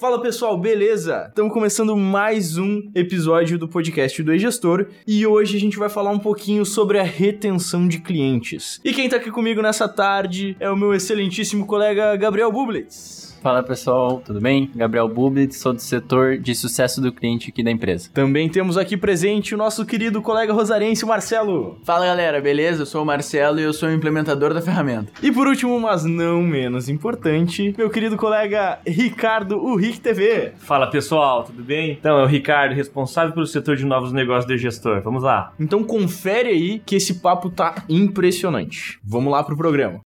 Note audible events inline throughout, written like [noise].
Fala pessoal, beleza? Estamos começando mais um episódio do podcast do E-Gestor e hoje a gente vai falar um pouquinho sobre a retenção de clientes. E quem tá aqui comigo nessa tarde é o meu excelentíssimo colega Gabriel Bublitz. Fala pessoal, tudo bem? Gabriel Bublit, sou do setor de sucesso do cliente aqui da empresa. Também temos aqui presente o nosso querido colega rosarense, Marcelo. Fala galera, beleza? Eu sou o Marcelo e eu sou o implementador da ferramenta. E por último, mas não menos importante, meu querido colega Ricardo, o Rick TV. Fala pessoal, tudo bem? Então, é o Ricardo, responsável pelo setor de novos negócios do gestor. Vamos lá. Então confere aí que esse papo tá impressionante. Vamos lá pro programa.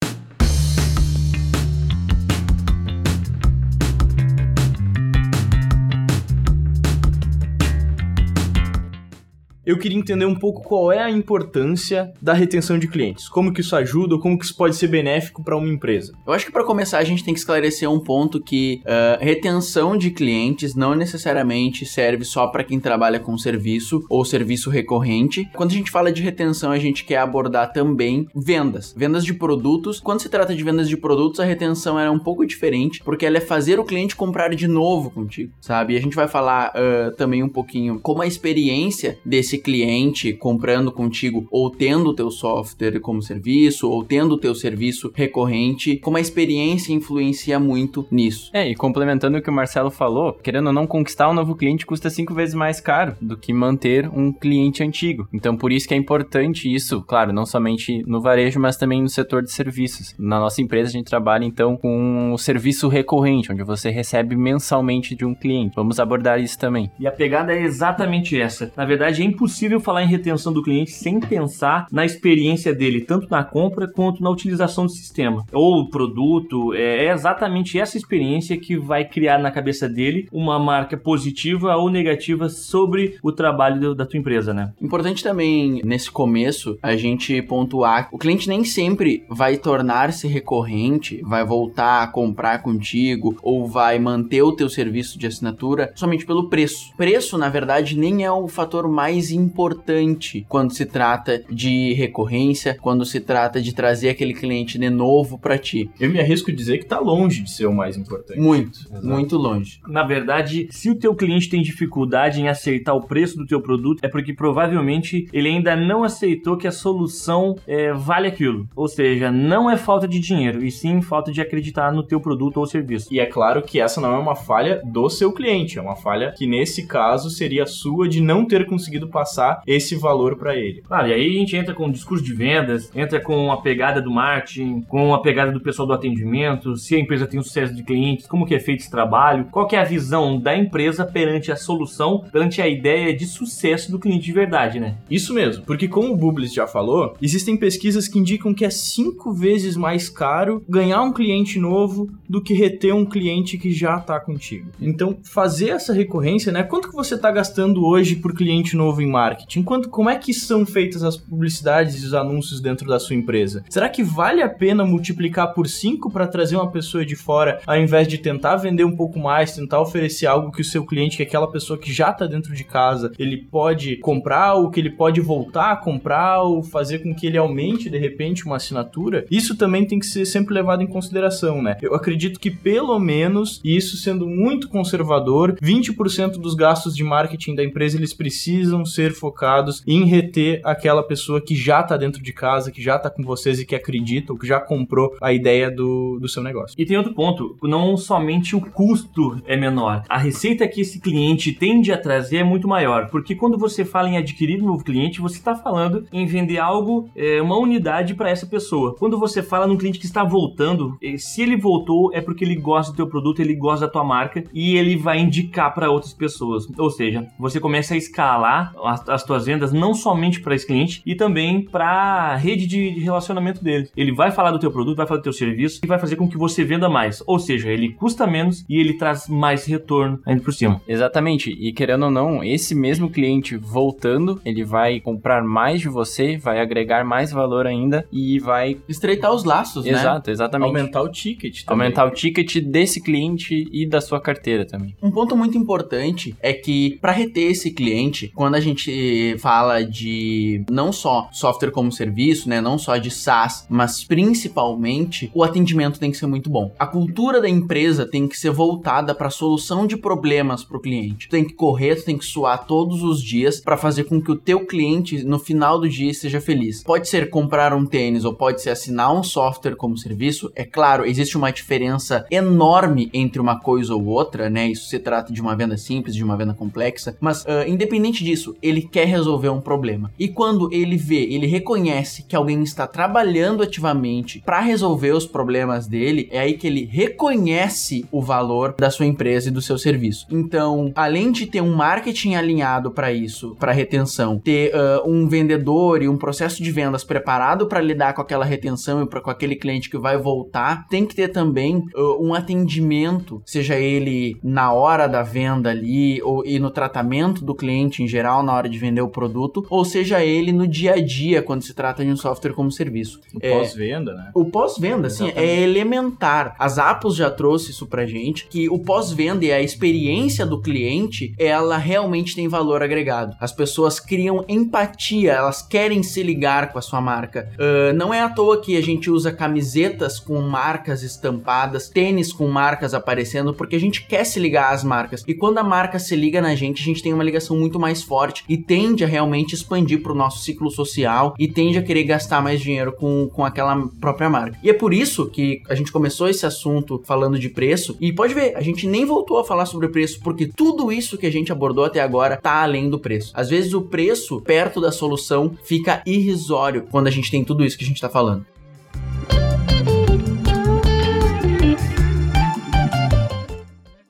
Eu queria entender um pouco qual é a importância da retenção de clientes. Como que isso ajuda ou como que isso pode ser benéfico para uma empresa? Eu acho que para começar a gente tem que esclarecer um ponto que uh, retenção de clientes não necessariamente serve só para quem trabalha com serviço ou serviço recorrente. Quando a gente fala de retenção, a gente quer abordar também vendas, vendas de produtos. Quando se trata de vendas de produtos, a retenção é um pouco diferente, porque ela é fazer o cliente comprar de novo contigo, sabe? E a gente vai falar uh, também um pouquinho como a experiência desse esse cliente comprando contigo ou tendo o teu software como serviço ou tendo o teu serviço recorrente, como a experiência influencia muito nisso. É, e complementando o que o Marcelo falou, querendo ou não conquistar um novo cliente custa cinco vezes mais caro do que manter um cliente antigo. Então por isso que é importante isso, claro, não somente no varejo, mas também no setor de serviços. Na nossa empresa a gente trabalha então com o serviço recorrente, onde você recebe mensalmente de um cliente. Vamos abordar isso também. E a pegada é exatamente essa. Na verdade, é impossível impossível falar em retenção do cliente sem pensar na experiência dele, tanto na compra quanto na utilização do sistema ou produto. É, é exatamente essa experiência que vai criar na cabeça dele uma marca positiva ou negativa sobre o trabalho da tua empresa, né? Importante também nesse começo a gente pontuar: o cliente nem sempre vai tornar-se recorrente, vai voltar a comprar contigo ou vai manter o teu serviço de assinatura somente pelo preço. Preço, na verdade, nem é o fator mais importante quando se trata de recorrência, quando se trata de trazer aquele cliente de novo para ti. Eu me arrisco a dizer que tá longe de ser o mais importante. Muito, Exato. muito longe. Na verdade, se o teu cliente tem dificuldade em aceitar o preço do teu produto, é porque provavelmente ele ainda não aceitou que a solução é, vale aquilo. Ou seja, não é falta de dinheiro, e sim falta de acreditar no teu produto ou serviço. E é claro que essa não é uma falha do seu cliente, é uma falha que nesse caso seria sua de não ter conseguido passar passar esse valor para ele. Claro, e aí a gente entra com o discurso de vendas, entra com a pegada do marketing, com a pegada do pessoal do atendimento, se a empresa tem um sucesso de clientes, como que é feito esse trabalho, qual que é a visão da empresa perante a solução, perante a ideia de sucesso do cliente de verdade, né? Isso mesmo, porque como o Bublis já falou, existem pesquisas que indicam que é cinco vezes mais caro ganhar um cliente novo do que reter um cliente que já está contigo. Então, fazer essa recorrência, né? Quanto que você está gastando hoje por cliente novo em marketing? Quanto, como é que são feitas as publicidades e os anúncios dentro da sua empresa? Será que vale a pena multiplicar por 5 para trazer uma pessoa de fora, ao invés de tentar vender um pouco mais, tentar oferecer algo que o seu cliente, que é aquela pessoa que já está dentro de casa, ele pode comprar, ou que ele pode voltar a comprar, ou fazer com que ele aumente de repente uma assinatura? Isso também tem que ser sempre levado em consideração, né? Eu acredito que pelo menos, e isso sendo muito conservador, 20% dos gastos de marketing da empresa eles precisam ser ser focados em reter aquela pessoa que já tá dentro de casa, que já tá com vocês e que acredita ou que já comprou a ideia do, do seu negócio. E tem outro ponto, não somente o custo é menor, a receita que esse cliente tende a trazer é muito maior, porque quando você fala em adquirir um novo cliente, você está falando em vender algo, é, uma unidade para essa pessoa. Quando você fala num cliente que está voltando, é, se ele voltou é porque ele gosta do teu produto, ele gosta da tua marca e ele vai indicar para outras pessoas. Ou seja, você começa a escalar as, as tuas vendas não somente para esse cliente e também para a rede de, de, relacionamento dele. Ele vai falar do teu produto, vai falar do teu serviço e vai fazer com que você venda mais. Ou seja, ele custa menos e ele traz mais retorno ainda por cima. Exatamente. E querendo ou não, esse mesmo cliente voltando, ele vai comprar mais de você, vai agregar mais valor ainda e vai estreitar os laços, Exato, né? Exato, exatamente. Aumentar o ticket também. Aumentar o ticket desse cliente e da sua carteira também. Um ponto muito importante é que para reter esse cliente, quando a gente gente fala de não só software como serviço, né, não só de SaaS, mas principalmente o atendimento tem que ser muito bom. A cultura da empresa tem que ser voltada para a solução de problemas para o cliente. Tu tem que correr, tu tem que suar todos os dias para fazer com que o teu cliente no final do dia esteja feliz. Pode ser comprar um tênis ou pode ser assinar um software como serviço. É claro, existe uma diferença enorme entre uma coisa ou outra, né? Isso se trata de uma venda simples, de uma venda complexa, mas uh, independente disso, ele quer resolver um problema. E quando ele vê, ele reconhece que alguém está trabalhando ativamente para resolver os problemas dele, é aí que ele reconhece o valor da sua empresa e do seu serviço. Então, além de ter um marketing alinhado para isso, para retenção, ter uh, um vendedor e um processo de vendas preparado para lidar com aquela retenção e com aquele cliente que vai voltar, tem que ter também uh, um atendimento, seja ele na hora da venda ali ou e no tratamento do cliente em geral na hora de vender o produto, ou seja ele no dia a dia quando se trata de um software como serviço. O é, pós-venda, né? O pós-venda, sim, é elementar. As Apple já trouxe isso pra gente, que o pós-venda e a experiência do cliente, ela realmente tem valor agregado. As pessoas criam empatia, elas querem se ligar com a sua marca. Uh, não é à toa que a gente usa camisetas com marcas estampadas, tênis com marcas aparecendo, porque a gente quer se ligar às marcas. E quando a marca se liga na gente, a gente tem uma ligação muito mais forte e tende a realmente expandir para o nosso ciclo social e tende a querer gastar mais dinheiro com, com aquela própria marca. E é por isso que a gente começou esse assunto falando de preço e pode ver, a gente nem voltou a falar sobre preço porque tudo isso que a gente abordou até agora tá além do preço. Às vezes o preço perto da solução fica irrisório quando a gente tem tudo isso que a gente tá falando.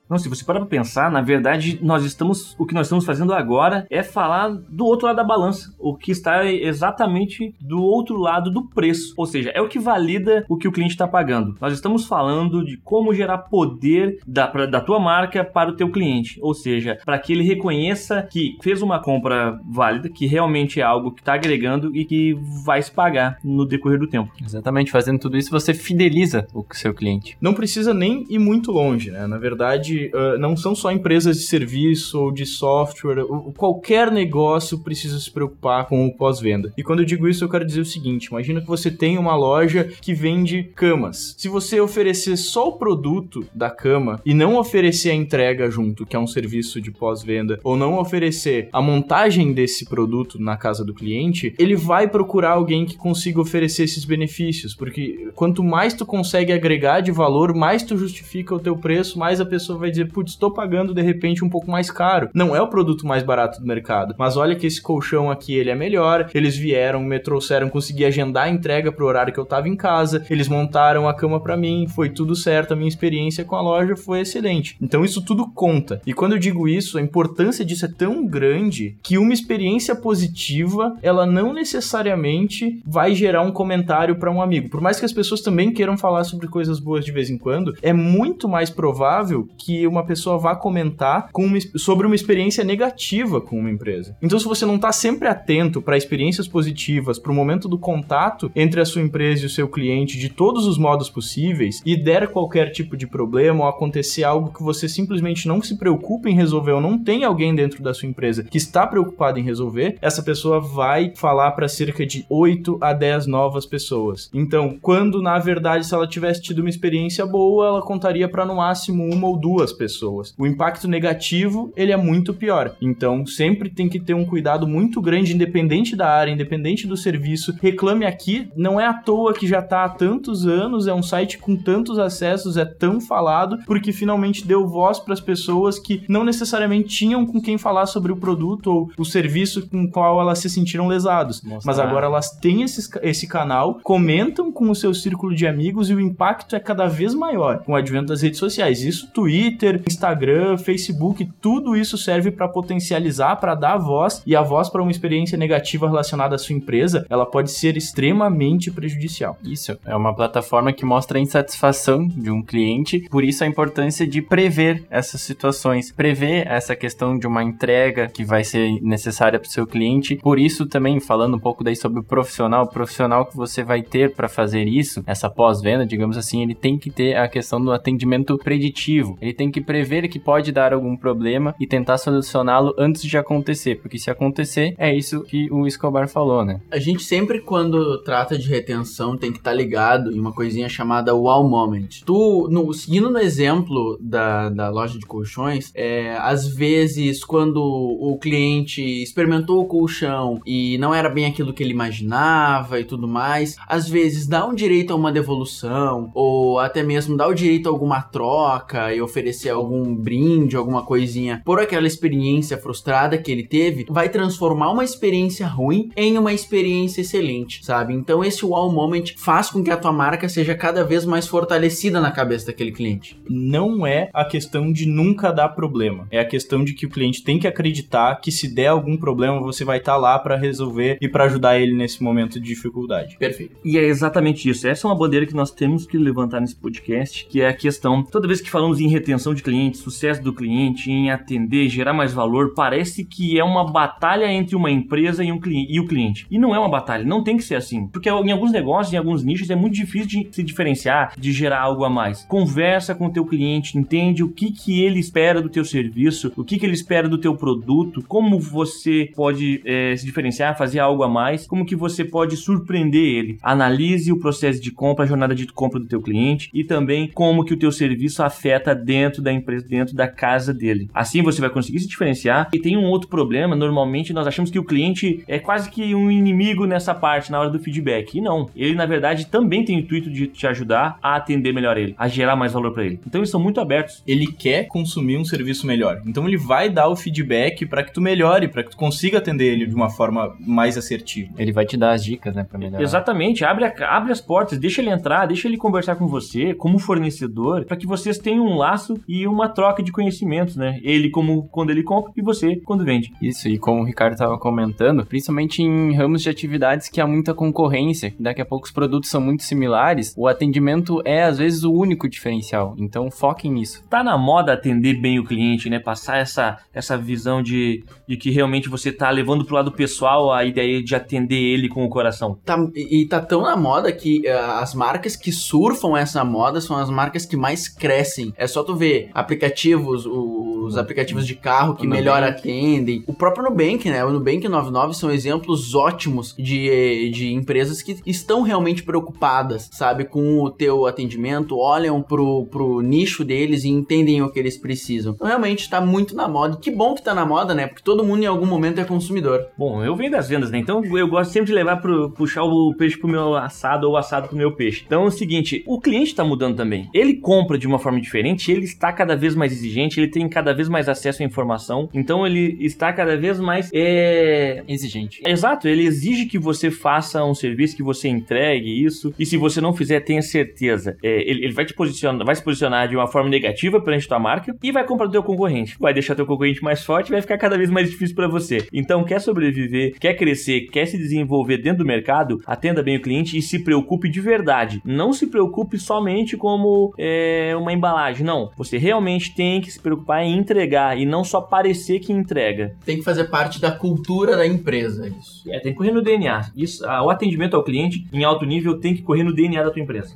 Não, se você parar pra pensar, na verdade, nós estamos. O que nós estamos fazendo agora é falar do outro lado da balança. O que está exatamente do outro lado do preço. Ou seja, é o que valida o que o cliente está pagando. Nós estamos falando de como gerar poder da, pra, da tua marca para o teu cliente. Ou seja, para que ele reconheça que fez uma compra válida, que realmente é algo que está agregando e que vai se pagar no decorrer do tempo. Exatamente, fazendo tudo isso, você fideliza o seu cliente. Não precisa nem ir muito longe, né? Na verdade uh, não são só empresas de serviço ou de software, o, qualquer negócio precisa se preocupar com o pós-venda. E quando eu digo isso, eu quero dizer o seguinte: imagina que você tem uma loja que vende camas. Se você oferecer só o produto da cama e não oferecer a entrega junto, que é um serviço de pós-venda, ou não oferecer a montagem desse produto na casa do cliente, ele vai procurar alguém que consiga oferecer esses benefícios, porque quanto mais tu consegue agregar de valor, mais tu justifica o teu preço, mais a pessoa vai vai dizer, putz, estou pagando de repente um pouco mais caro. Não é o produto mais barato do mercado, mas olha que esse colchão aqui ele é melhor. Eles vieram, me trouxeram, consegui agendar a entrega pro horário que eu tava em casa. Eles montaram a cama para mim, foi tudo certo. A minha experiência com a loja foi excelente. Então isso tudo conta. E quando eu digo isso, a importância disso é tão grande que uma experiência positiva, ela não necessariamente vai gerar um comentário para um amigo. Por mais que as pessoas também queiram falar sobre coisas boas de vez em quando, é muito mais provável que que uma pessoa vá comentar uma, sobre uma experiência negativa com uma empresa. Então, se você não está sempre atento para experiências positivas, para o momento do contato entre a sua empresa e o seu cliente de todos os modos possíveis e der qualquer tipo de problema ou acontecer algo que você simplesmente não se preocupa em resolver ou não tem alguém dentro da sua empresa que está preocupado em resolver, essa pessoa vai falar para cerca de 8 a 10 novas pessoas. Então, quando na verdade, se ela tivesse tido uma experiência boa, ela contaria para no máximo uma ou duas pessoas. O impacto negativo, ele é muito pior. Então, sempre tem que ter um cuidado muito grande, independente da área, independente do serviço. Reclame Aqui não é à toa que já está há tantos anos, é um site com tantos acessos, é tão falado, porque finalmente deu voz para as pessoas que não necessariamente tinham com quem falar sobre o produto ou o serviço com o qual elas se sentiram lesados. Nossa, Mas agora elas têm esse, esse canal, comentam com o seu círculo de amigos e o impacto é cada vez maior com o advento das redes sociais. Isso Twitter, Twitter, Instagram, Facebook, tudo isso serve para potencializar, para dar voz e a voz para uma experiência negativa relacionada à sua empresa, ela pode ser extremamente prejudicial. Isso é uma plataforma que mostra a insatisfação de um cliente, por isso a importância de prever essas situações, prever essa questão de uma entrega que vai ser necessária para o seu cliente. Por isso também falando um pouco daí sobre o profissional, o profissional que você vai ter para fazer isso, essa pós-venda, digamos assim, ele tem que ter a questão do atendimento preditivo. Ele tem que prever que pode dar algum problema e tentar solucioná-lo antes de acontecer, porque se acontecer, é isso que o Escobar falou, né? A gente sempre, quando trata de retenção, tem que estar tá ligado em uma coisinha chamada wow moment. Tu, no, seguindo no exemplo da, da loja de colchões, é, às vezes, quando o cliente experimentou o colchão e não era bem aquilo que ele imaginava e tudo mais, às vezes dá um direito a uma devolução, ou até mesmo dá o direito a alguma troca e oferecer algum brinde, alguma coisinha por aquela experiência frustrada que ele teve, vai transformar uma experiência ruim em uma experiência excelente, sabe? Então esse wow moment faz com que a tua marca seja cada vez mais fortalecida na cabeça daquele cliente. Não é a questão de nunca dar problema, é a questão de que o cliente tem que acreditar que se der algum problema você vai estar tá lá para resolver e para ajudar ele nesse momento de dificuldade. Perfeito. E é exatamente isso. Essa é uma bandeira que nós temos que levantar nesse podcast, que é a questão, toda vez que falamos em retenção de clientes, sucesso do cliente, em atender, gerar mais valor, parece que é uma batalha entre uma empresa e, um cliente, e o cliente. E não é uma batalha, não tem que ser assim. Porque em alguns negócios, em alguns nichos, é muito difícil de se diferenciar, de gerar algo a mais. Conversa com o teu cliente, entende o que, que ele espera do teu serviço, o que, que ele espera do teu produto, como você pode é, se diferenciar, fazer algo a mais, como que você pode surpreender ele. Analise o processo de compra, a jornada de compra do teu cliente e também como que o teu serviço afeta dentro da empresa, dentro da casa dele. Assim você vai conseguir se diferenciar. E tem um outro problema, normalmente nós achamos que o cliente é quase que um inimigo nessa parte, na hora do feedback. E não, ele na verdade também tem o intuito de te ajudar a atender melhor ele, a gerar mais valor para ele. Então eles são muito abertos. Ele quer consumir um serviço melhor. Então ele vai dar o feedback para que tu melhore, para que tu consiga atender ele de uma forma mais assertiva. Ele vai te dar as dicas, né, para melhorar. Exatamente, abre, a, abre as portas, deixa ele entrar, deixa ele conversar com você como fornecedor, para que vocês tenham um laço e uma troca de conhecimentos, né? Ele como quando ele compra e você quando vende. Isso, e como o Ricardo estava comentando, principalmente em ramos de atividades que há muita concorrência, daqui a pouco os produtos são muito similares, o atendimento é às vezes o único diferencial. Então foquem nisso. Tá na moda atender bem o cliente, né? Passar essa, essa visão de, de que realmente você tá levando pro lado pessoal a ideia de atender ele com o coração. Tá, e tá tão na moda que uh, as marcas que surfam essa moda são as marcas que mais crescem. É só tu ver aplicativos, os aplicativos de carro que melhor atendem. O próprio Nubank, né? O Nubank 99 são exemplos ótimos de, de empresas que estão realmente preocupadas, sabe, com o teu atendimento, olham pro, pro nicho deles e entendem o que eles precisam. Então, realmente tá muito na moda. Que bom que tá na moda, né? Porque todo mundo em algum momento é consumidor. Bom, eu venho das vendas, né? Então eu gosto sempre de levar pro puxar o peixe pro meu assado ou o assado pro meu peixe. Então é o seguinte, o cliente tá mudando também. Ele compra de uma forma diferente, ele está cada vez mais exigente, ele tem cada vez mais acesso à informação. Então ele está cada vez mais é... exigente. Exato, ele exige que você faça um serviço, que você entregue isso. E se você não fizer, tenha certeza. É, ele, ele, vai te posicionar, vai se posicionar de uma forma negativa perante tua marca e vai comprar do teu concorrente. Vai deixar teu concorrente mais forte, vai ficar cada vez mais difícil para você. Então, quer sobreviver, quer crescer, quer se desenvolver dentro do mercado, atenda bem o cliente e se preocupe de verdade. Não se preocupe somente como é, uma embalagem. Não, você realmente tem que se preocupar em entregar e não só parecer que entrega. Tem que fazer parte da cultura da empresa isso. É, tem que correr no DNA. Isso, o atendimento ao cliente em alto nível tem que correr no DNA da tua empresa.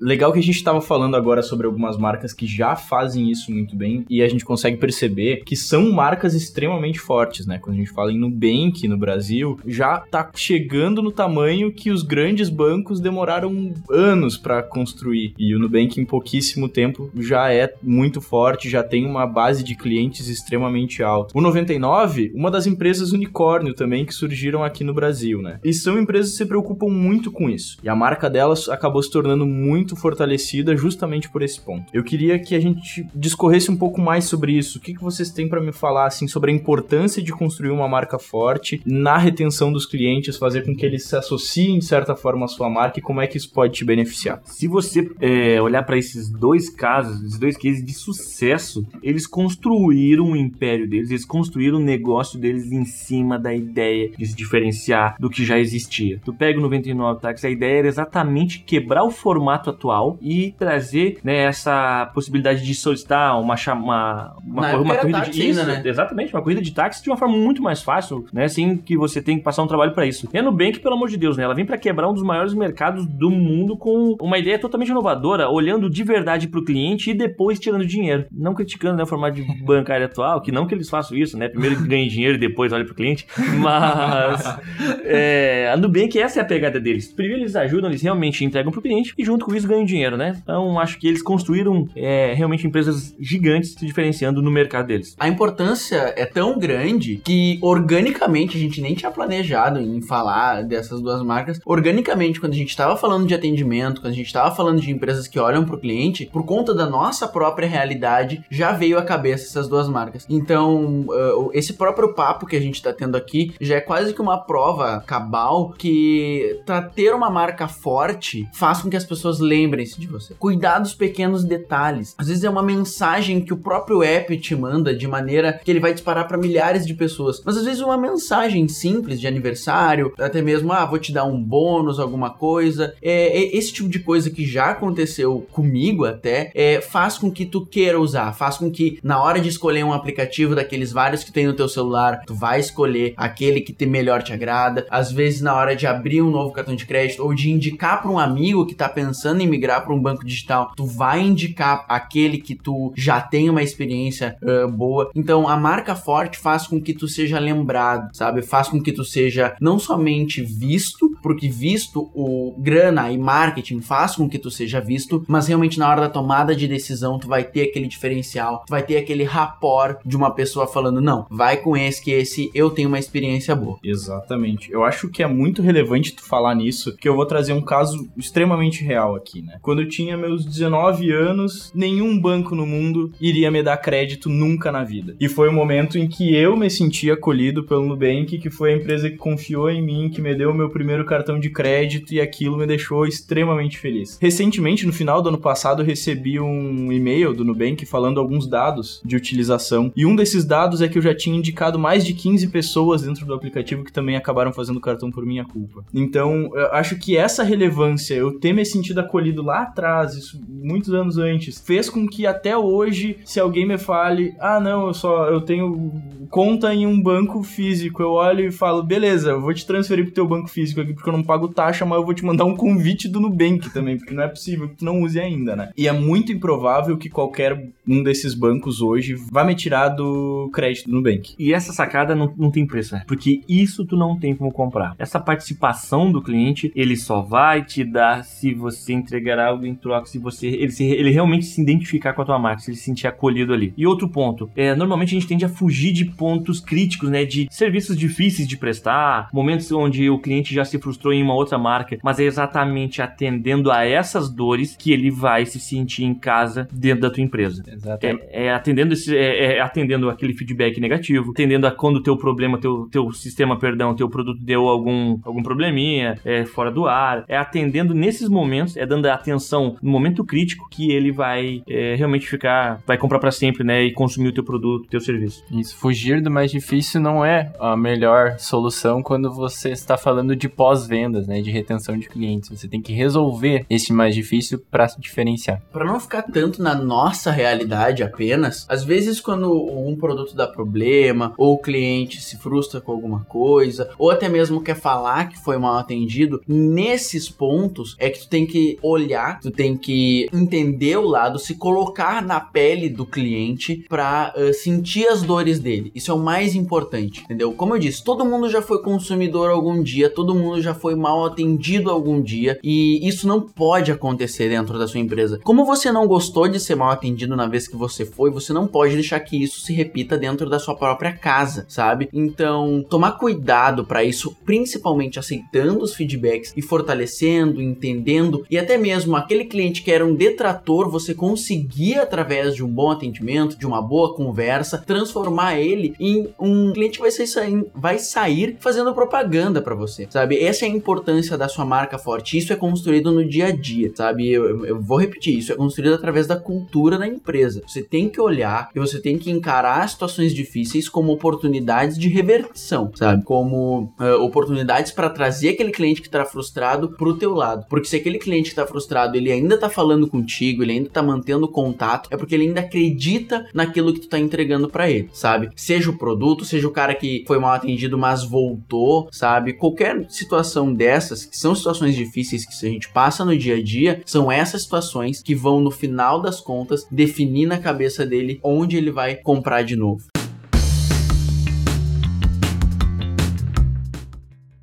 Legal que a gente estava falando agora sobre algumas marcas que já fazem isso muito bem e a gente consegue perceber que são marcas extremamente fortes, né? Quando a gente fala em Nubank no Brasil, já tá chegando no tamanho que os grandes bancos demoraram anos para construir. E o Nubank em pouquíssimo tempo já é muito forte, já tem uma base de clientes extremamente alta. O 99, uma das empresas unicórnio também que surgiram aqui no Brasil, né? E são empresas que se preocupam muito com isso. E a marca delas acabou se tornando muito muito fortalecida justamente por esse ponto. Eu queria que a gente discorresse um pouco mais sobre isso. O que, que vocês têm para me falar assim sobre a importância de construir uma marca forte na retenção dos clientes, fazer com que eles se associem de certa forma à sua marca e como é que isso pode te beneficiar? Se você é, olhar para esses dois casos, esses dois cases de sucesso, eles construíram o império deles, eles construíram o negócio deles em cima da ideia de se diferenciar do que já existia. Tu pega o 99 Táxi, a ideia era exatamente quebrar o formato e trazer né, essa possibilidade de solicitar uma uma, uma, uma corrida de táxi isso, ainda, né? exatamente, uma corrida de táxi de uma forma muito mais fácil, né, sem que você tenha que passar um trabalho para isso. E a Nubank, pelo amor de Deus, né, ela vem para quebrar um dos maiores mercados do mundo com uma ideia totalmente inovadora, olhando de verdade para o cliente e depois tirando dinheiro. Não criticando né, o formato de [laughs] bancário atual, que não que eles façam isso, né? Primeiro ganhem dinheiro e depois olhem para o cliente, mas [laughs] é, a Nubank, essa é a pegada deles. Primeiro eles ajudam, eles realmente entregam para o cliente e junto com isso ganham dinheiro, né? Então acho que eles construíram é, realmente empresas gigantes se diferenciando no mercado deles. A importância é tão grande que organicamente a gente nem tinha planejado em falar dessas duas marcas. Organicamente, quando a gente estava falando de atendimento, quando a gente estava falando de empresas que olham para o cliente, por conta da nossa própria realidade, já veio à cabeça essas duas marcas. Então, uh, esse próprio papo que a gente está tendo aqui já é quase que uma prova cabal que ter uma marca forte faz com que as pessoas lembrem-se de você. Cuidar dos pequenos detalhes. Às vezes é uma mensagem que o próprio app te manda de maneira que ele vai disparar para milhares de pessoas. Mas às vezes uma mensagem simples de aniversário, até mesmo, ah, vou te dar um bônus, alguma coisa. É, é esse tipo de coisa que já aconteceu comigo até, é, faz com que tu queira usar, faz com que na hora de escolher um aplicativo daqueles vários que tem no teu celular, tu vai escolher aquele que te melhor te agrada. Às vezes na hora de abrir um novo cartão de crédito ou de indicar para um amigo que tá pensando em migrar para um banco digital, tu vai indicar aquele que tu já tem uma experiência uh, boa. Então a marca forte faz com que tu seja lembrado, sabe? Faz com que tu seja não somente visto, porque visto o grana e marketing faz com que tu seja visto, mas realmente na hora da tomada de decisão tu vai ter aquele diferencial, tu vai ter aquele rapport de uma pessoa falando não, vai com esse que esse eu tenho uma experiência boa. Exatamente. Eu acho que é muito relevante tu falar nisso, que eu vou trazer um caso extremamente real aqui, né? Quando eu tinha meus 19 anos, nenhum banco no mundo iria me dar crédito nunca na vida. E foi o momento em que eu me senti acolhido pelo Nubank, que foi a empresa que confiou em mim, que me deu o meu primeiro cartão de crédito e aquilo me deixou extremamente feliz. Recentemente, no final do ano passado, eu recebi um e-mail do Nubank falando alguns dados de utilização. E um desses dados é que eu já tinha indicado mais de 15 pessoas dentro do aplicativo que também acabaram fazendo cartão por minha culpa. Então, eu acho que essa relevância, eu ter me sentido acolhido lá atrás, isso muitos anos antes, fez com que até hoje, se alguém me fale, ah, não, eu só eu tenho conta em um banco físico, eu olho e falo, beleza, eu vou te transferir pro teu banco físico aqui porque eu não pago taxa, mas eu vou te mandar um convite do Nubank também, porque não é possível que tu não use ainda, né? E é muito improvável que qualquer um desses bancos hoje vá me tirar do crédito do Nubank. E essa sacada não, não tem preço, né? Porque isso tu não tem como comprar. Essa participação do cliente, ele só vai te dar se você entregar algo em troca, se você ele, se, ele realmente se identificar com a tua marca, se ele se sentir acolhido ali. E outro ponto, é, normalmente a gente tende a fugir de pontos críticos, né? De serviços difíceis de prestar, momentos onde o cliente já se frustrou em uma outra marca, mas é exatamente atendendo a essas dores que ele vai se sentir em casa dentro da tua empresa. Exatamente. É, é atendendo esse, é, é atendendo aquele feedback negativo, atendendo a quando o teu problema, teu, teu sistema, perdão, teu produto deu algum, algum probleminha, é fora do ar, é atendendo nesses momentos, é dando a atenção no momento crítico que ele vai é, realmente ficar, vai comprar para sempre, né, e consumir o teu produto, o teu serviço. Isso, fugir do mais difícil não é a melhor solução quando você está falando de pós-vendas, né, de retenção de clientes. Você tem que resolver esse mais difícil para se diferenciar. Para não ficar tanto na nossa realidade apenas, às vezes quando um produto dá problema ou o cliente se frustra com alguma coisa, ou até mesmo quer falar que foi mal atendido, nesses pontos é que tu tem que olhar, tu tem que entender o lado, se colocar na pele do cliente para uh, sentir as dores dele. Isso é o mais importante, entendeu? Como eu disse, todo mundo já foi consumidor algum dia, todo mundo já foi mal atendido algum dia e isso não pode acontecer dentro da sua empresa. Como você não gostou de ser mal atendido na vez que você foi, você não pode deixar que isso se repita dentro da sua própria casa, sabe? Então, tomar cuidado para isso, principalmente aceitando os feedbacks e fortalecendo, entendendo e até mesmo aquele cliente que era um detrator, você conseguir através de um bom atendimento, de uma boa conversa, transformar ele em um cliente vai sair, vai sair fazendo propaganda para você, sabe? Essa é a importância da sua marca forte. Isso é construído no dia a dia, sabe? Eu, eu vou repetir, isso é construído através da cultura da empresa. Você tem que olhar e você tem que encarar situações difíceis como oportunidades de reversão, sabe? Como uh, oportunidades para trazer aquele cliente que tá frustrado pro teu lado. Porque se aquele cliente que tá frustrado, ele ainda tá falando contigo, ele ainda tá mantendo contato, é porque ele ainda acredita naquilo que tu tá entregando para ele, sabe? Seja o produto, seja o cara que foi mal atendido, mas voltou, sabe? Qualquer situação dessas, que são situações difíceis que a gente passa no dia a dia, são essas situações que vão, no final das contas, definir na cabeça dele onde ele vai comprar de novo.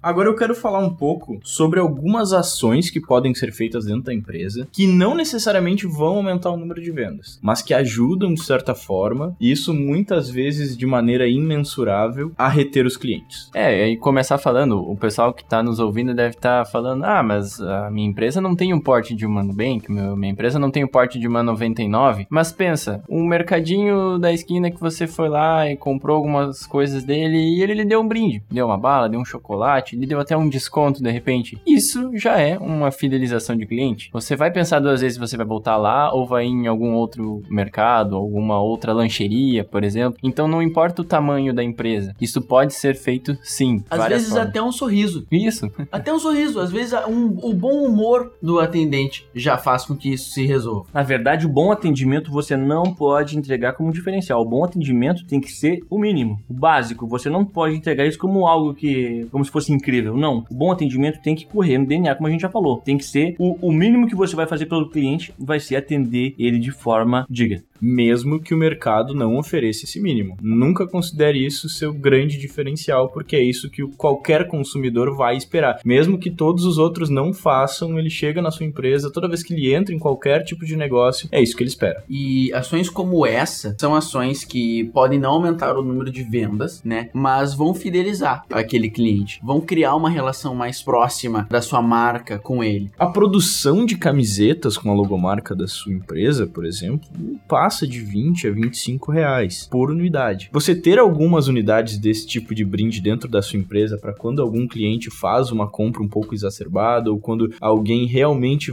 Agora eu quero falar um pouco sobre algumas ações que podem ser feitas dentro da empresa que não necessariamente vão aumentar o número de vendas, mas que ajudam de certa forma, e isso muitas vezes de maneira imensurável, a reter os clientes. É, e começar falando, o pessoal que está nos ouvindo deve estar tá falando: ah, mas a minha empresa não tem um porte de uma Nubank, minha empresa não tem um porte de uma 99. Mas pensa, um mercadinho da esquina que você foi lá e comprou algumas coisas dele e ele lhe deu um brinde, deu uma bala, deu um chocolate ele deu até um desconto de repente. Isso já é uma fidelização de cliente. Você vai pensar duas vezes se você vai voltar lá ou vai em algum outro mercado, alguma outra lancheria, por exemplo. Então não importa o tamanho da empresa. Isso pode ser feito sim. Às vezes formas. até um sorriso. Isso. [laughs] Até um sorriso. Às vezes um, o bom humor do atendente já faz com que isso se resolva. Na verdade, o bom atendimento você não pode entregar como diferencial. O bom atendimento tem que ser o mínimo, o básico. Você não pode entregar isso como algo que, como se fosse incrível. Não. O bom atendimento tem que correr no DNA, como a gente já falou. Tem que ser o, o mínimo que você vai fazer pelo cliente, vai ser atender ele de forma digna mesmo que o mercado não ofereça esse mínimo. Nunca considere isso seu grande diferencial, porque é isso que qualquer consumidor vai esperar. Mesmo que todos os outros não façam, ele chega na sua empresa, toda vez que ele entra em qualquer tipo de negócio, é isso que ele espera. E ações como essa são ações que podem não aumentar o número de vendas, né? Mas vão fidelizar aquele cliente, vão criar uma relação mais próxima da sua marca com ele. A produção de camisetas com a logomarca da sua empresa, por exemplo, passa de 20 a 25 reais por unidade. Você ter algumas unidades desse tipo de brinde dentro da sua empresa para quando algum cliente faz uma compra um pouco exacerbada ou quando alguém realmente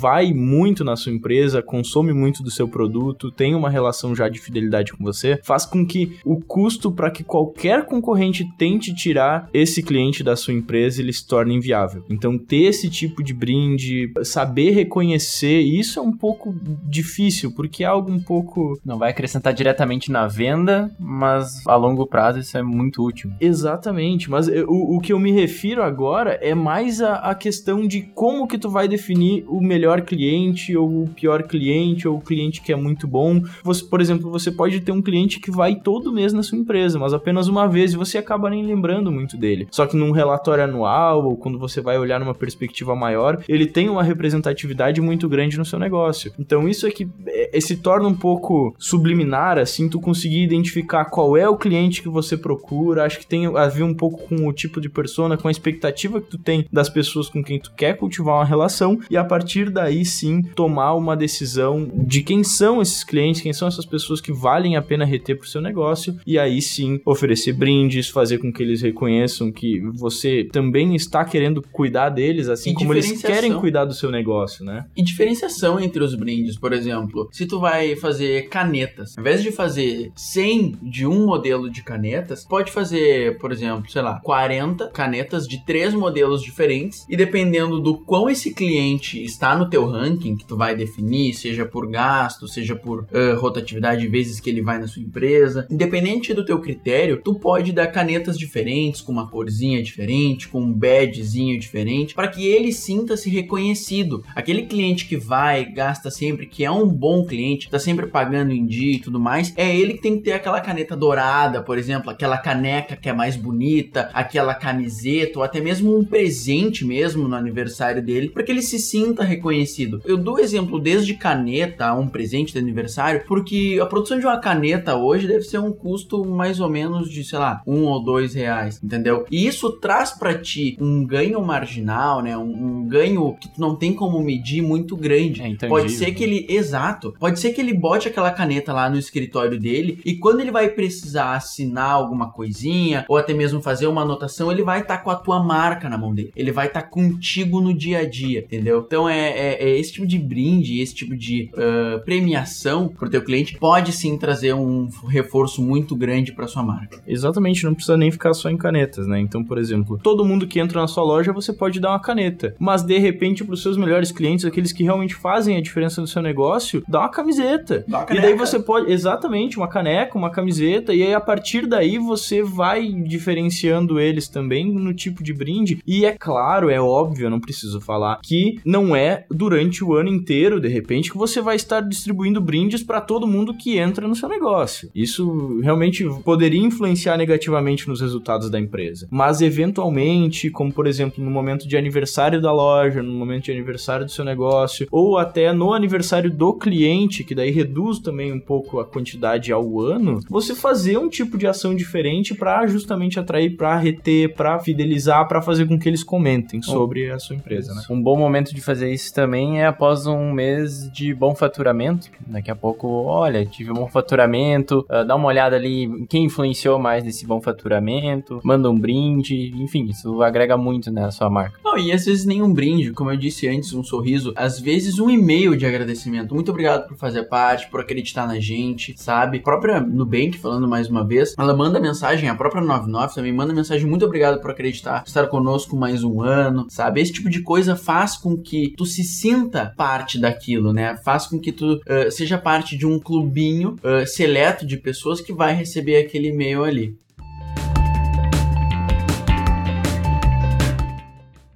vai muito na sua empresa, consome muito do seu produto, tem uma relação já de fidelidade com você, faz com que o custo para que qualquer concorrente tente tirar esse cliente da sua empresa ele se torne inviável. Então ter esse tipo de brinde, saber reconhecer, isso é um pouco difícil porque é algo pouco. Não vai acrescentar diretamente na venda, mas a longo prazo isso é muito útil. Exatamente, mas o, o que eu me refiro agora é mais a, a questão de como que tu vai definir o melhor cliente ou o pior cliente ou o cliente que é muito bom. Você, por exemplo, você pode ter um cliente que vai todo mês na sua empresa, mas apenas uma vez e você acaba nem lembrando muito dele. Só que num relatório anual ou quando você vai olhar numa perspectiva maior, ele tem uma representatividade muito grande no seu negócio. Então isso é que é, se torna torna um pouco subliminar, assim, tu conseguir identificar qual é o cliente que você procura. Acho que tem a ver um pouco com o tipo de persona, com a expectativa que tu tem das pessoas com quem tu quer cultivar uma relação e a partir daí sim tomar uma decisão de quem são esses clientes, quem são essas pessoas que valem a pena reter pro seu negócio e aí sim oferecer brindes, fazer com que eles reconheçam que você também está querendo cuidar deles, assim e como eles querem cuidar do seu negócio, né? E diferenciação entre os brindes, por exemplo, se tu vai fazer canetas. Ao invés de fazer 100 de um modelo de canetas, pode fazer, por exemplo, sei lá, 40 canetas de três modelos diferentes e dependendo do quão esse cliente está no teu ranking, que tu vai definir, seja por gasto, seja por uh, rotatividade de vezes que ele vai na sua empresa, independente do teu critério, tu pode dar canetas diferentes, com uma corzinha diferente, com um badgezinho diferente, para que ele sinta-se reconhecido. Aquele cliente que vai, gasta sempre, que é um bom cliente, tá sempre pagando em dia e tudo mais, é ele que tem que ter aquela caneta dourada, por exemplo, aquela caneca que é mais bonita, aquela camiseta, ou até mesmo um presente mesmo no aniversário dele, para que ele se sinta reconhecido. Eu dou exemplo desde caneta a um presente de aniversário, porque a produção de uma caneta hoje deve ser um custo mais ou menos de, sei lá, um ou dois reais, entendeu? E isso traz para ti um ganho marginal, né? Um, um, ganho que tu não tem como medir muito grande. É pode ser que ele, exato, pode ser que ele bote aquela caneta lá no escritório dele e quando ele vai precisar assinar alguma coisinha ou até mesmo fazer uma anotação, ele vai estar tá com a tua marca na mão dele. Ele vai estar tá contigo no dia a dia, entendeu? Então é, é, é esse tipo de brinde, esse tipo de uh, premiação pro teu cliente pode sim trazer um reforço muito grande para sua marca. Exatamente, não precisa nem ficar só em canetas, né? Então, por exemplo, todo mundo que entra na sua loja você pode dar uma caneta, mas de repente para os seus melhores clientes, aqueles que realmente fazem a diferença no seu negócio, dá uma camiseta. E daí você pode, exatamente, uma caneca, uma camiseta, e aí a partir daí você vai diferenciando eles também no tipo de brinde. E é claro, é óbvio, eu não preciso falar que não é durante o ano inteiro, de repente, que você vai estar distribuindo brindes para todo mundo que entra no seu negócio. Isso realmente poderia influenciar negativamente nos resultados da empresa. Mas eventualmente, como por exemplo, no momento de aniversário da loja, no momento de aniversário do seu negócio, ou até no aniversário do cliente, que daí reduz também um pouco a quantidade ao ano, você fazer um tipo de ação diferente para justamente atrair, para reter, para fidelizar, para fazer com que eles comentem sobre a sua empresa, né? Um bom momento de fazer isso também é após um mês de bom faturamento. Daqui a pouco, olha, tive um bom faturamento, uh, dá uma olhada ali quem influenciou mais nesse bom faturamento, manda um brinde, enfim, isso agrega muito na né, sua marca. Não, e às vezes nem um brinde, como eu disse antes, um sorriso, às vezes um e-mail de agradecimento. Muito obrigado por fazer parte, por acreditar na gente, sabe? A própria Nubank, falando mais uma vez, ela manda mensagem, a própria 99 também manda mensagem, muito obrigado por acreditar, estar conosco mais um ano, sabe? Esse tipo de coisa faz com que tu se sinta parte daquilo, né? Faz com que tu uh, seja parte de um clubinho uh, seleto de pessoas que vai receber aquele e-mail ali.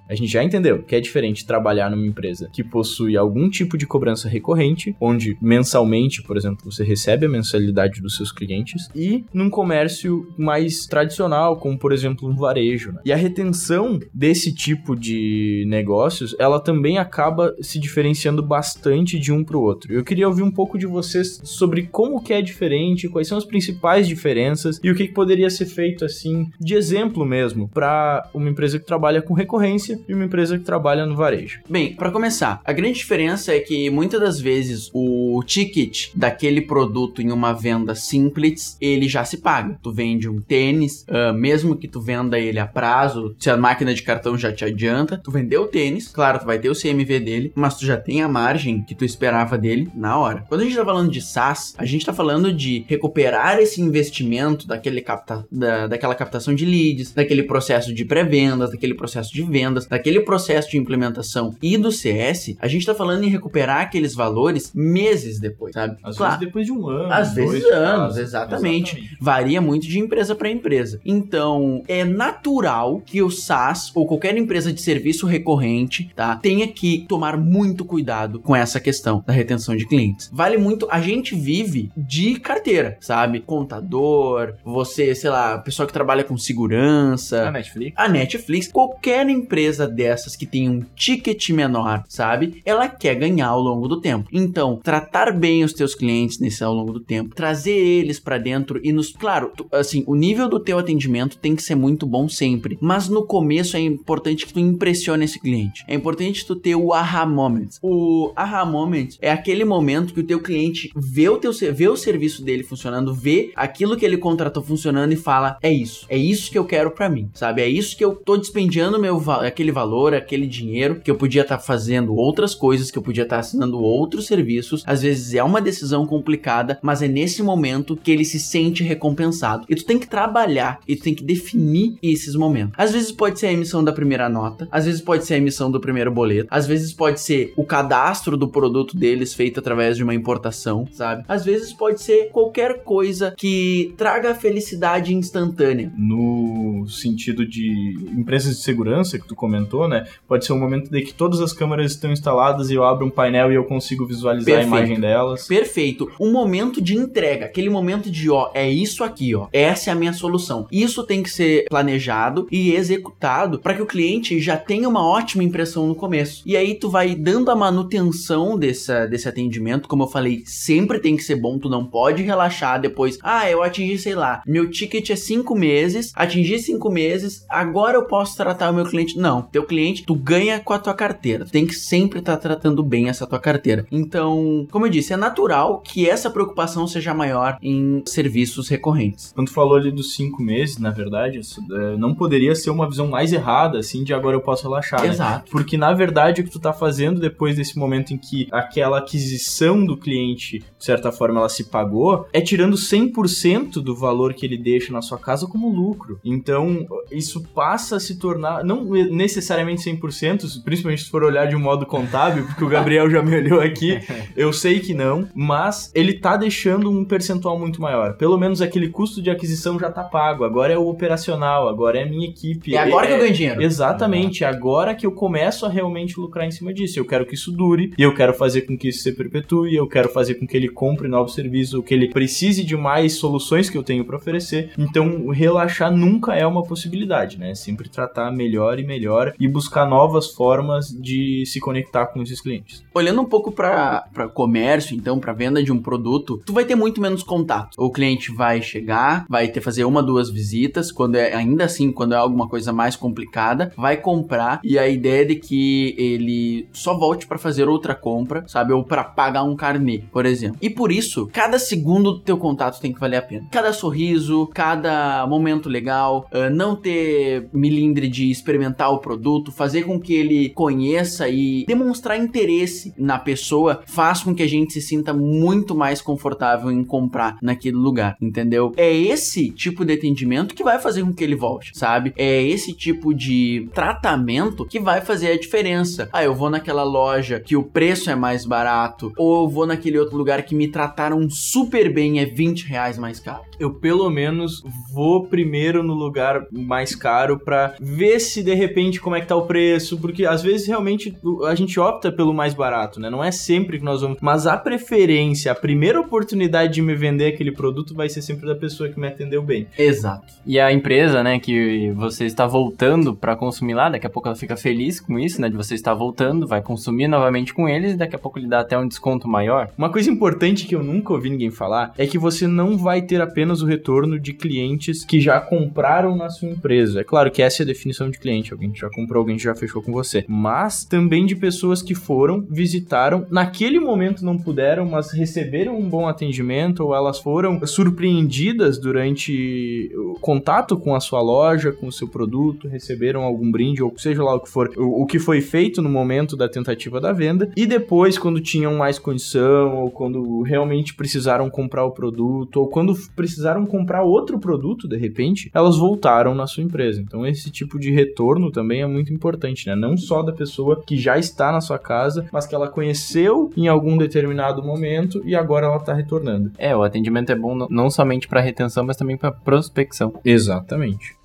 A gente já entendeu que é diferente trabalhar numa empresa que possui algum tipo de cobrança recorrente, onde mensalmente, por exemplo, você recebe a mensalidade dos seus clientes, e num comércio mais tradicional, como por exemplo um varejo. Né? E a retenção desse tipo de negócios, ela também acaba se diferenciando bastante de um para o outro. Eu queria ouvir um pouco de vocês sobre como que é diferente, quais são as principais diferenças e o que, que poderia ser feito assim de exemplo mesmo para uma empresa que trabalha com recorrência e uma empresa que trabalha no varejo? Bem, para começar, a grande diferença é que muitas das vezes o ticket daquele produto em uma venda simples, ele já se paga. Tu vende um tênis, uh, mesmo que tu venda ele a prazo, se a máquina de cartão já te adianta, tu vendeu o tênis, claro, tu vai ter o CMV dele, mas tu já tem a margem que tu esperava dele na hora. Quando a gente tá falando de SaaS, a gente tá falando de recuperar esse investimento daquele capta, da, daquela captação de leads, daquele processo de pré-vendas, daquele processo de vendas, daquele processo de implementação e do CS, a gente tá falando em recuperar aqueles valores meses depois, sabe? Às claro, vezes depois de um ano. Às vezes anos, exatamente. exatamente. Varia muito de empresa para empresa. Então, é natural que o SaaS ou qualquer empresa de serviço recorrente, tá, tenha que tomar muito cuidado com essa questão da retenção de clientes. Vale muito, a gente vive de carteira, sabe? Contador, você, sei lá, pessoa que trabalha com segurança, a Netflix, a Netflix, qualquer empresa empresa dessas que tem um ticket menor, sabe? Ela quer ganhar ao longo do tempo. Então, tratar bem os teus clientes nesse ao longo do tempo, trazer eles para dentro e nos, claro, tu, assim, o nível do teu atendimento tem que ser muito bom sempre, mas no começo é importante que tu impressione esse cliente. É importante tu ter o aha moment. O aha moment é aquele momento que o teu cliente vê o teu vê o serviço dele funcionando, vê aquilo que ele contratou funcionando e fala: "É isso. É isso que eu quero para mim", sabe? É isso que eu tô despendiando meu aquele valor, aquele dinheiro, que eu podia estar tá fazendo outras coisas, que eu podia estar tá assinando outros serviços. Às vezes é uma decisão complicada, mas é nesse momento que ele se sente recompensado. E tu tem que trabalhar e tu tem que definir esses momentos. Às vezes pode ser a emissão da primeira nota, às vezes pode ser a emissão do primeiro boleto, às vezes pode ser o cadastro do produto deles feito através de uma importação, sabe? Às vezes pode ser qualquer coisa que traga felicidade instantânea. No sentido de empresas de segurança que tu comentou, né? Pode ser um momento de que todas as câmeras estão instaladas e eu abro um painel e eu consigo visualizar Perfeito. a imagem delas. Perfeito. Um momento de entrega, aquele momento de, ó, é isso aqui, ó. Essa é a minha solução. Isso tem que ser planejado e executado para que o cliente já tenha uma ótima impressão no começo. E aí tu vai dando a manutenção desse atendimento, como eu falei, sempre tem que ser bom, tu não pode relaxar depois. Ah, eu atingi, sei lá, meu ticket é cinco meses, atingi cinco meses, agora eu posso tratar o meu cliente. Não, Teu cliente, tu ganha com a tua carteira. Tu tem que sempre estar tá tratando bem essa tua carteira. Então, como eu disse, é natural que essa preocupação seja maior em serviços recorrentes. Quando tu falou ali dos cinco meses, na verdade, isso, é, não poderia ser uma visão mais errada, assim, de agora eu posso relaxar. né? Exato. Porque, na verdade, o que tu tá fazendo depois desse momento em que aquela aquisição do cliente, de certa forma, ela se pagou, é tirando 100% do valor que ele deixa na sua casa como lucro. Então, isso passa a se tornar, não necessariamente 100%, principalmente se for olhar de um modo contábil, porque o Gabriel já me olhou aqui, [laughs] eu sei que não, mas ele tá deixando um percentual muito maior. Pelo menos aquele custo de aquisição já tá pago, agora é o operacional, agora é a minha equipe. É agora que eu ganho dinheiro. Exatamente, agora que eu começo a realmente lucrar em cima disso. Eu quero que isso dure, e eu quero fazer com que isso se perpetue, eu quero fazer com que ele compre novos serviços, que ele precise de mais soluções que eu tenho para oferecer. Então, relaxar nunca é uma possibilidade, né? Sempre tratar melhor e melhor e buscar novas formas de se conectar com esses clientes. Olhando um pouco para comércio, então, para venda de um produto, tu vai ter muito menos contato. O cliente vai chegar, vai ter fazer uma, duas visitas, quando é ainda assim, quando é alguma coisa mais complicada, vai comprar e a ideia é de que ele só volte para fazer outra compra, sabe, ou para pagar um carnê, por exemplo. E por isso, cada segundo do teu contato tem que valer a pena. Cada sorriso, cada momento legal, uh, não ter milindre de experimentar o produto, fazer com que ele conheça e demonstrar interesse na pessoa, faz com que a gente se sinta muito mais confortável em comprar naquele lugar, entendeu? É esse tipo de atendimento que vai fazer com que ele volte, sabe? É esse tipo de tratamento que vai fazer a diferença. Ah, eu vou naquela loja que o preço é mais barato, ou eu vou naquele outro lugar que me trataram super bem, é 20 reais mais caro. Eu pelo menos vou primeiro no lugar mais caro para ver se de repente como é que tá o preço, porque às vezes realmente a gente opta pelo mais barato, né? Não é sempre que nós vamos, mas a preferência, a primeira oportunidade de me vender aquele produto vai ser sempre da pessoa que me atendeu bem. Exato. E a empresa, né, que você está voltando para consumir lá, daqui a pouco ela fica feliz com isso, né, de você estar voltando, vai consumir novamente com eles e daqui a pouco lhe dá até um desconto maior. Uma coisa importante que eu nunca ouvi ninguém falar é que você não vai ter apenas o retorno de clientes que já compraram na sua empresa. É claro que essa é a definição de cliente, alguém que já comprou, alguém que já fechou com você, mas também de pessoas que foram, visitaram, naquele momento não puderam, mas receberam um bom atendimento ou elas foram surpreendidas durante o contato com a sua loja, com o seu produto, receberam algum brinde ou seja lá o que for, o, o que foi feito no momento da tentativa da venda e depois quando tinham mais condição ou quando realmente precisaram comprar o produto ou quando precisaram comprar outro produto de repente, elas voltaram na sua empresa. Então esse tipo de retorno também é muito importante, né? Não só da pessoa que já está na sua casa, mas que ela conheceu em algum determinado momento e agora ela está retornando. É, o atendimento é bom não- não somente para retenção, mas também para prospecção. Exatamente.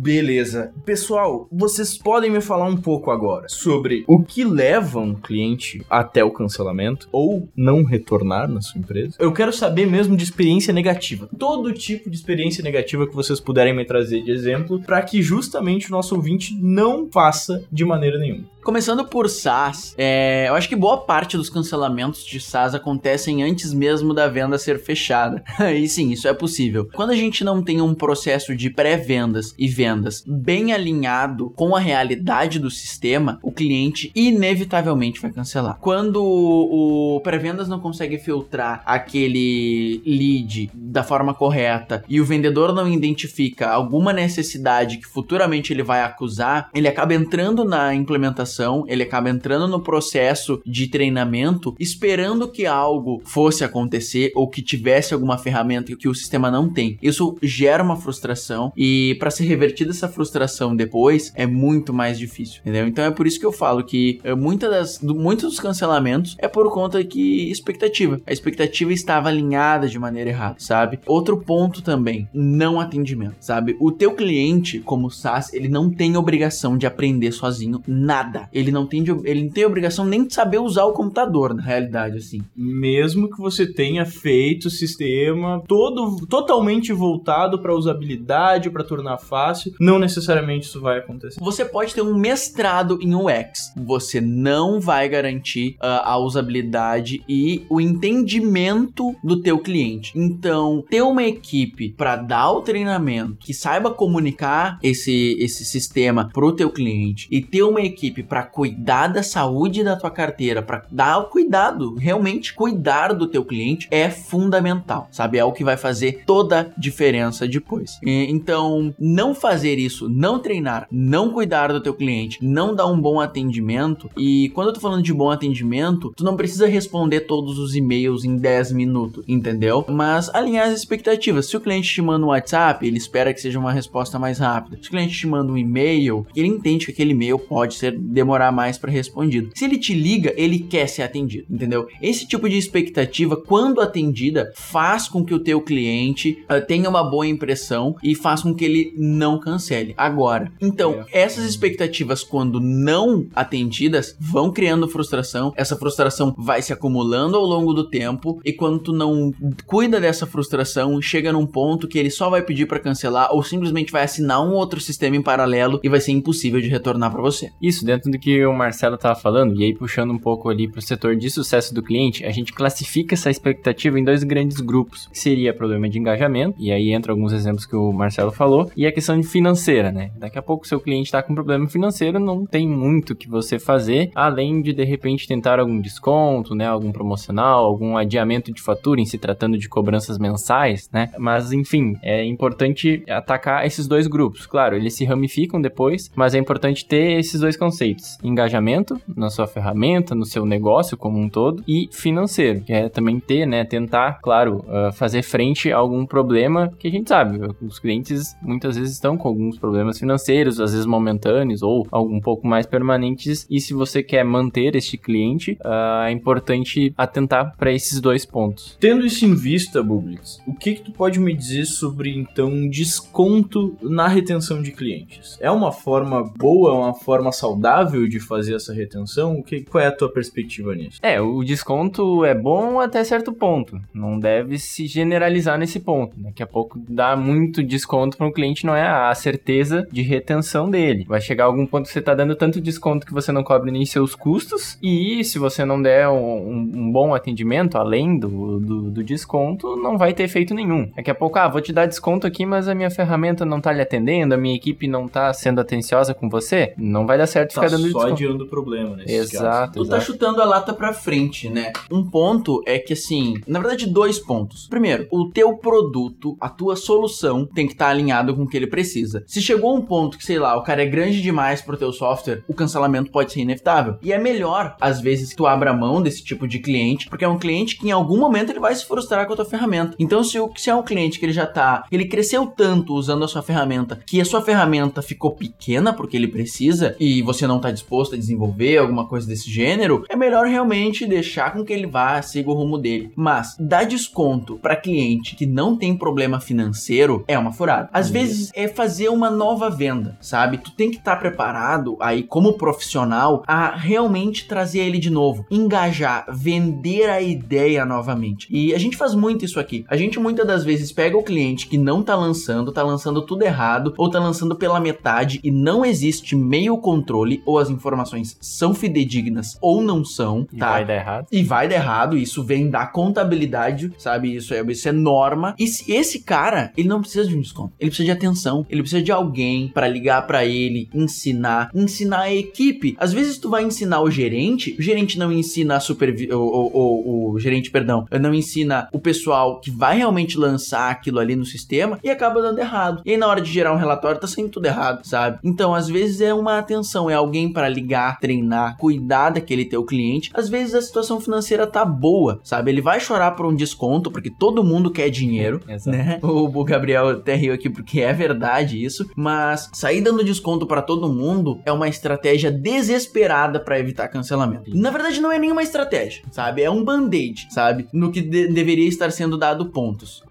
Beleza. Pessoal, vocês podem me falar um pouco agora sobre o que leva um cliente até o cancelamento ou não retornar na sua empresa? Eu quero saber mesmo de experiência negativa. Todo tipo de experiência negativa que vocês puderem me trazer de exemplo, para que justamente o nosso ouvinte não faça de maneira nenhuma. Começando por SaaS, é, eu acho que boa parte dos cancelamentos de SaaS acontecem antes mesmo da venda ser fechada. [laughs] e sim, isso é possível. Quando a gente não tem um processo de pré-vendas e vendas bem alinhado com a realidade do sistema, o cliente inevitavelmente vai cancelar. Quando o pré-vendas não consegue filtrar aquele lead da forma correta e o vendedor não identifica alguma necessidade que futuramente ele vai acusar, ele acaba entrando na implementação, ele acaba entrando no processo de treinamento, esperando que algo fosse acontecer ou que tivesse alguma ferramenta que o sistema não tem. Isso gera uma frustração e para ser revertida essa frustração depois é muito mais difícil, entendeu? Então é por isso que eu falo que eh, muita das, muitos dos cancelamentos é por conta que expectativa. A expectativa estava alinhada de maneira errada, sabe? Outro ponto também, não atendimento, sabe? O teu cliente, como SaaS, ele não tem obrigação de aprender sozinho nada. Nada. Ele não tem, de- ele não tem obrigação nem de saber usar o computador, na realidade, assim. Mesmo que você tenha feito o sistema todo totalmente voltado para usabilidade, para tornar fácil, não necessariamente isso vai acontecer. Você pode ter um mestrado em UX. Você não vai garantir ah, a usabilidade e o entendimento do teu cliente. Então, ter uma equipe para dar o treinamento, que saiba comunicar esse, esse sistema pro teu cliente e ter uma equipe para cuidar da saúde da tua carteira, para dar o cuidado, realmente cuidar do teu cliente é fundamental, sabe? É o que vai fazer toda a diferença depois. E- então, não fazer isso, não treinar, não cuidar do teu cliente, não dar um bom atendimento. E quando eu tô falando de bom atendimento, tu não precisa responder todos os e-mails em 10 minutos, entendeu? Mas alinhar as expectativas. Se o cliente te manda um WhatsApp, ele espera que seja uma resposta mais rápida. Se o cliente te manda um e-mail, ele entende que aquele e-mail pode ser demorar mais para respondido. Se ele te liga, ele quer ser atendido, entendeu? Esse tipo de expectativa, quando atendida, faz com que o teu cliente ah, tenha uma boa impressão e faz com que ele não cancele. Agora, então, essas expectativas quando não atendidas vão criando frustração, essa frustração vai se acumulando ao longo do tempo e quando tu não cuida dessa frustração, chega num ponto que ele só vai pedir para cancelar ou simplesmente vai assinar um outro sistema em paralelo e vai ser impossível de retornar para você. Isso, dentro do que o Marcelo estava falando, e aí puxando um pouco ali para o setor de sucesso do cliente, a gente classifica essa expectativa em dois grandes grupos, que seria problema de engajamento, e aí entra alguns exemplos que o Marcelo falou, e a questão de financeira, né? Daqui a pouco seu cliente está com problema financeiro, não tem muito que você fazer, além de de repente tentar algum desconto, né? Algum promocional, algum adiamento de fatura em se tratando de cobranças mensais, né? Mas enfim, é importante atacar esses dois grupos. Claro, eles se ramificam depois, mas é importante ter esses dois conceitos: engajamento na sua ferramenta, no seu negócio como um todo, e financeiro, que é também ter, né? Tentar, claro, ah, fazer frente a algum problema que a gente sabe. Os clientes muitas vezes estão com alguns problemas financeiros, às vezes momentâneos ou algum pouco mais permanentes. E se você quer manter este cliente, ah, é importante atentar para esses dois pontos. Tendo isso em vista, Bublix, o que, que tu pode me dizer sobre então um desconto na retenção de clientes? É uma forma boa, uma forma saudável de fazer essa retenção? O que, qual é a tua perspectiva nisso? É, o desconto é bom até certo ponto. Não deve se generalizar nesse ponto. Daqui a pouco dar muito desconto para um cliente não é a certeza de retenção dele. Vai chegar algum ponto que você está dando tanto desconto que você não cobre nem seus custos. E se você não der um, um- bom atendimento além do, do, do desconto, não vai ter efeito nenhum. Daqui a pouco, ah, vou te dar desconto aqui, mas a minha ferramenta não tá lhe atendendo, a minha equipe não tá sendo atenciosa com você. Não vai dar certo Tá ficar dando só desconto. adiando o problema nesse Exato. Tu tá exato. chutando a lata pra frente, né? Um ponto é que, assim, na verdade, dois pontos. Primeiro, o teu produto, a tua solução tem que estar alinhado com o que ele precisa. Se chegou um ponto que, sei lá, o cara é grande demais pro teu software, o cancelamento pode ser inevitável. E é melhor, às vezes, que tu abra mão desse tipo de cliente, porque é um cliente que em algum momento ele vai se frustrar com a tua ferramenta. Então, se, o, se é um cliente que ele já tá, ele cresceu tanto usando a sua ferramenta, que a sua ferramenta ficou pequena porque ele precisa e você não tá disposto a desenvolver alguma coisa desse gênero, é melhor realmente deixar com que ele vá, siga o rumo dele. Mas dar desconto para cliente que não tem problema financeiro é uma furada. Às Isso. vezes é fazer uma nova venda, sabe? Tu tem que estar preparado aí como profissional a realmente trazer ele de novo, engajar, vender a ideia novamente. E a gente faz muito isso aqui. A gente muitas das vezes pega o cliente que não tá lançando, tá lançando tudo errado ou tá lançando pela metade e não existe meio controle ou as informações são fidedignas ou não são, E tá? vai dar errado. E vai dar errado, isso vem da contabilidade, sabe? Isso é, isso é norma. E se esse cara, ele não precisa de um desconto. Ele precisa de atenção. Ele precisa de alguém pra ligar pra ele, ensinar, ensinar a equipe. Às vezes tu vai ensinar o gerente, o gerente não ensina a supervi... O, o, o, o gerente, perdão, não ensina o pessoal que vai realmente lançar aquilo ali no sistema e acaba dando errado. E aí na hora de gerar um relatório tá saindo tudo errado, sabe? Então, às vezes é uma atenção, é alguém pra ligar, treinar, cuidar daquele teu cliente. Às vezes a situação financeira tá boa, sabe? Ele vai chorar por um desconto porque todo mundo quer dinheiro, Exato. né? O, o Gabriel até riu aqui porque é verdade isso, mas sair dando desconto pra todo mundo é uma estratégia desesperada pra evitar cancelamento. Na verdade não é nenhuma estratégia, sabe? É um band-aid, sabe? No que de- deveria estar sendo dado pontos.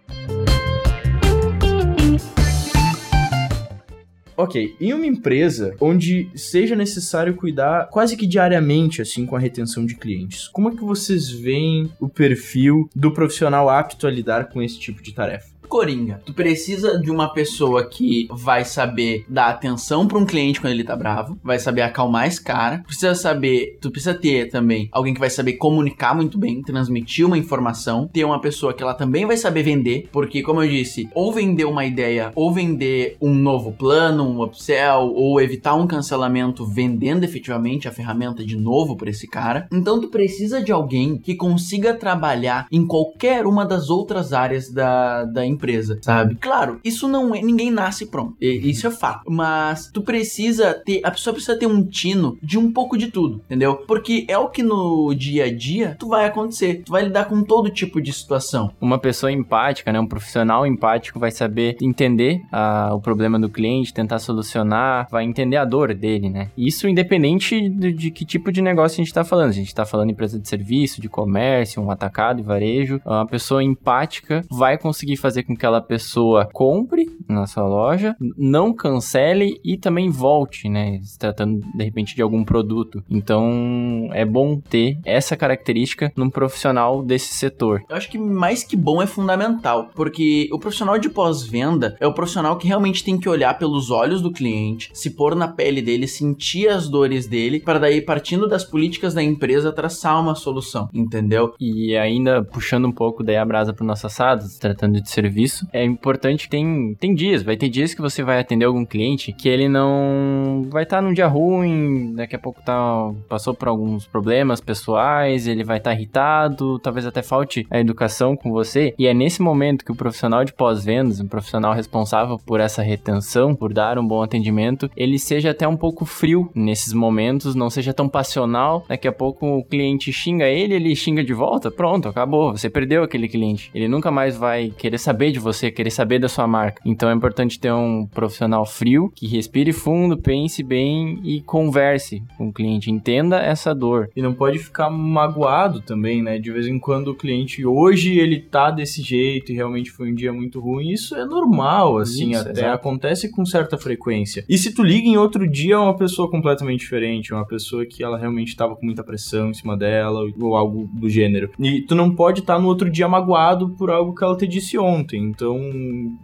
Ok, em uma empresa onde seja necessário cuidar quase que diariamente, assim, com a retenção de clientes, como é que vocês veem o perfil do profissional apto a lidar com esse tipo de tarefa? Coringa. Tu precisa de uma pessoa que vai saber dar atenção para um cliente quando ele tá bravo, vai saber acalmar esse cara. Precisa saber, tu precisa ter também alguém que vai saber comunicar muito bem, transmitir uma informação, ter uma pessoa que ela também vai saber vender, porque como eu disse, ou vender uma ideia, ou vender um novo plano, um upsell, ou evitar um cancelamento vendendo efetivamente a ferramenta de novo para esse cara. Então tu precisa de alguém que consiga trabalhar em qualquer uma das outras áreas da, da empresa empresa, sabe? Claro, isso não é. Ninguém nasce pronto. Isso é fato. Mas tu precisa ter. A pessoa precisa ter um tino de um pouco de tudo, entendeu? Porque é o que no dia a dia tu vai acontecer. Tu vai lidar com todo tipo de situação. Uma pessoa empática, né? Um profissional empático vai saber entender a, o problema do cliente, tentar solucionar, vai entender a dor dele, né? Isso independente de, de que tipo de negócio a gente tá falando. A gente tá falando empresa de serviço, de comércio, um atacado e varejo. Uma pessoa empática vai conseguir fazer com que aquela pessoa compre na sua loja, não cancele e também volte, né? Se tratando de repente de algum produto. Então é bom ter essa característica num profissional desse setor. Eu acho que mais que bom é fundamental, porque o profissional de pós-venda é o profissional que realmente tem que olhar pelos olhos do cliente, se pôr na pele dele, sentir as dores dele, para daí partindo das políticas da empresa traçar uma solução, entendeu? E ainda puxando um pouco daí a brasa para nosso assado, tratando de serviço isso. É importante, tem, tem dias, vai ter dias que você vai atender algum cliente que ele não vai estar tá num dia ruim, daqui a pouco tá, passou por alguns problemas pessoais, ele vai estar tá irritado, talvez até falte a educação com você. E é nesse momento que o profissional de pós-vendas, um profissional responsável por essa retenção, por dar um bom atendimento, ele seja até um pouco frio nesses momentos, não seja tão passional. Daqui a pouco o cliente xinga ele, ele xinga de volta, pronto, acabou, você perdeu aquele cliente. Ele nunca mais vai querer saber de de você, querer saber da sua marca. Então é importante ter um profissional frio que respire fundo, pense bem e converse com o cliente, entenda essa dor. E não pode ficar magoado também, né? De vez em quando o cliente hoje ele tá desse jeito e realmente foi um dia muito ruim. Isso é normal, assim, Isso, até exato. acontece com certa frequência. E se tu liga em outro dia, é uma pessoa completamente diferente, uma pessoa que ela realmente tava com muita pressão em cima dela ou algo do gênero. E tu não pode estar tá no outro dia magoado por algo que ela te disse ontem. Então,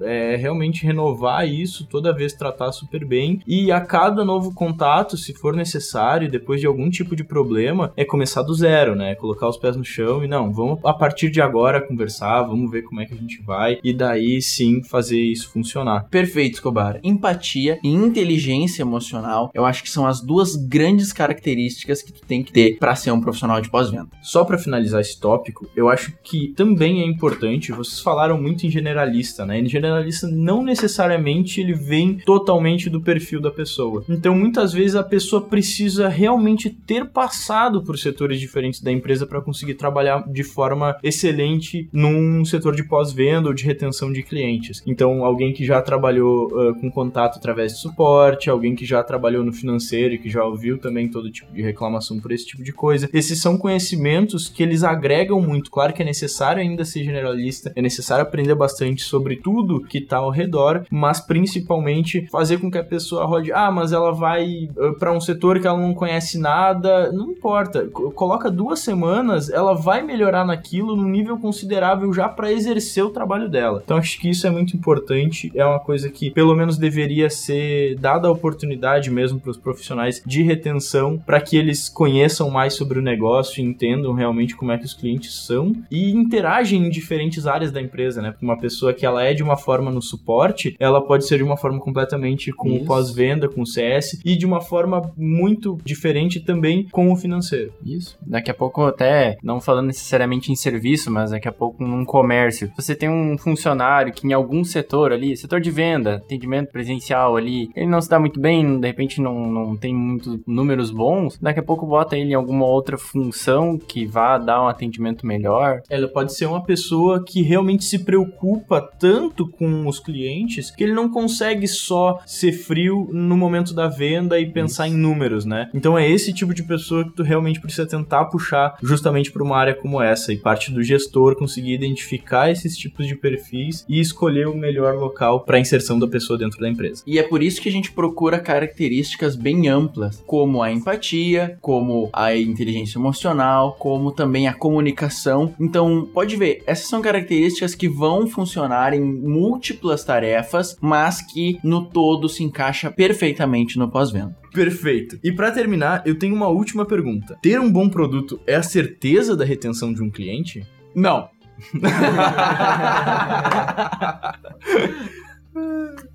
é realmente renovar isso, toda vez tratar super bem. E a cada novo contato, se for necessário, depois de algum tipo de problema, é começar do zero, né? Colocar os pés no chão e não, vamos a partir de agora conversar, vamos ver como é que a gente vai e daí sim fazer isso funcionar. Perfeito, Escobar. Empatia e inteligência emocional, eu acho que são as duas grandes características que tu tem que ter para ser um profissional de pós-venda. Só para finalizar esse tópico, eu acho que também é importante, vocês falaram muito em generalista, né? E generalista não necessariamente ele vem totalmente do perfil da pessoa. Então, muitas vezes a pessoa precisa realmente ter passado por setores diferentes da empresa para conseguir trabalhar de forma excelente num setor de pós-venda ou de retenção de clientes. Então, alguém que já trabalhou uh, com contato através de suporte, alguém que já trabalhou no financeiro e que já ouviu também todo tipo de reclamação por esse tipo de coisa. Esses são conhecimentos que eles agregam muito. Claro que é necessário ainda ser generalista, é necessário aprender bastante bastante sobre tudo que tá ao redor, mas principalmente fazer com que a pessoa rode, ah, mas ela vai uh, para um setor que ela não conhece nada, não importa, coloca duas semanas, ela vai melhorar naquilo num nível considerável já para exercer o trabalho dela. Então acho que isso é muito importante, é uma coisa que pelo menos deveria ser dada a oportunidade mesmo para os profissionais de retenção para que eles conheçam mais sobre o negócio, entendam realmente como é que os clientes são e interagem em diferentes áreas da empresa, né? Uma pessoa que ela é de uma forma no suporte, ela pode ser de uma forma completamente com Isso. o pós-venda, com o CS, e de uma forma muito diferente também com o financeiro. Isso. Daqui a pouco, até, não falando necessariamente em serviço, mas daqui a pouco num comércio. Você tem um funcionário que em algum setor ali, setor de venda, atendimento presencial ali, ele não se dá muito bem, de repente não, não tem muitos números bons, daqui a pouco bota ele em alguma outra função que vá dar um atendimento melhor. Ela pode ser uma pessoa que realmente se preocupa preocupa tanto com os clientes que ele não consegue só ser frio no momento da venda e pensar Isso. em números, né? Então é esse tipo de pessoa que tu realmente precisa tentar puxar justamente para uma área como essa e parte do gestor conseguir identificar esses tipos de perfis e escolher o melhor local para inserção da pessoa dentro da empresa. E é por isso que a gente procura características bem amplas, como a empatia, como a inteligência emocional, como também a comunicação. Então, pode ver, essas são características que vão funcionar em múltiplas tarefas, mas que no todo se encaixa perfeitamente no pós-venda. Perfeito. E para terminar, eu tenho uma última pergunta. Ter um bom produto é a certeza da retenção de um cliente? Não. [laughs] [laughs]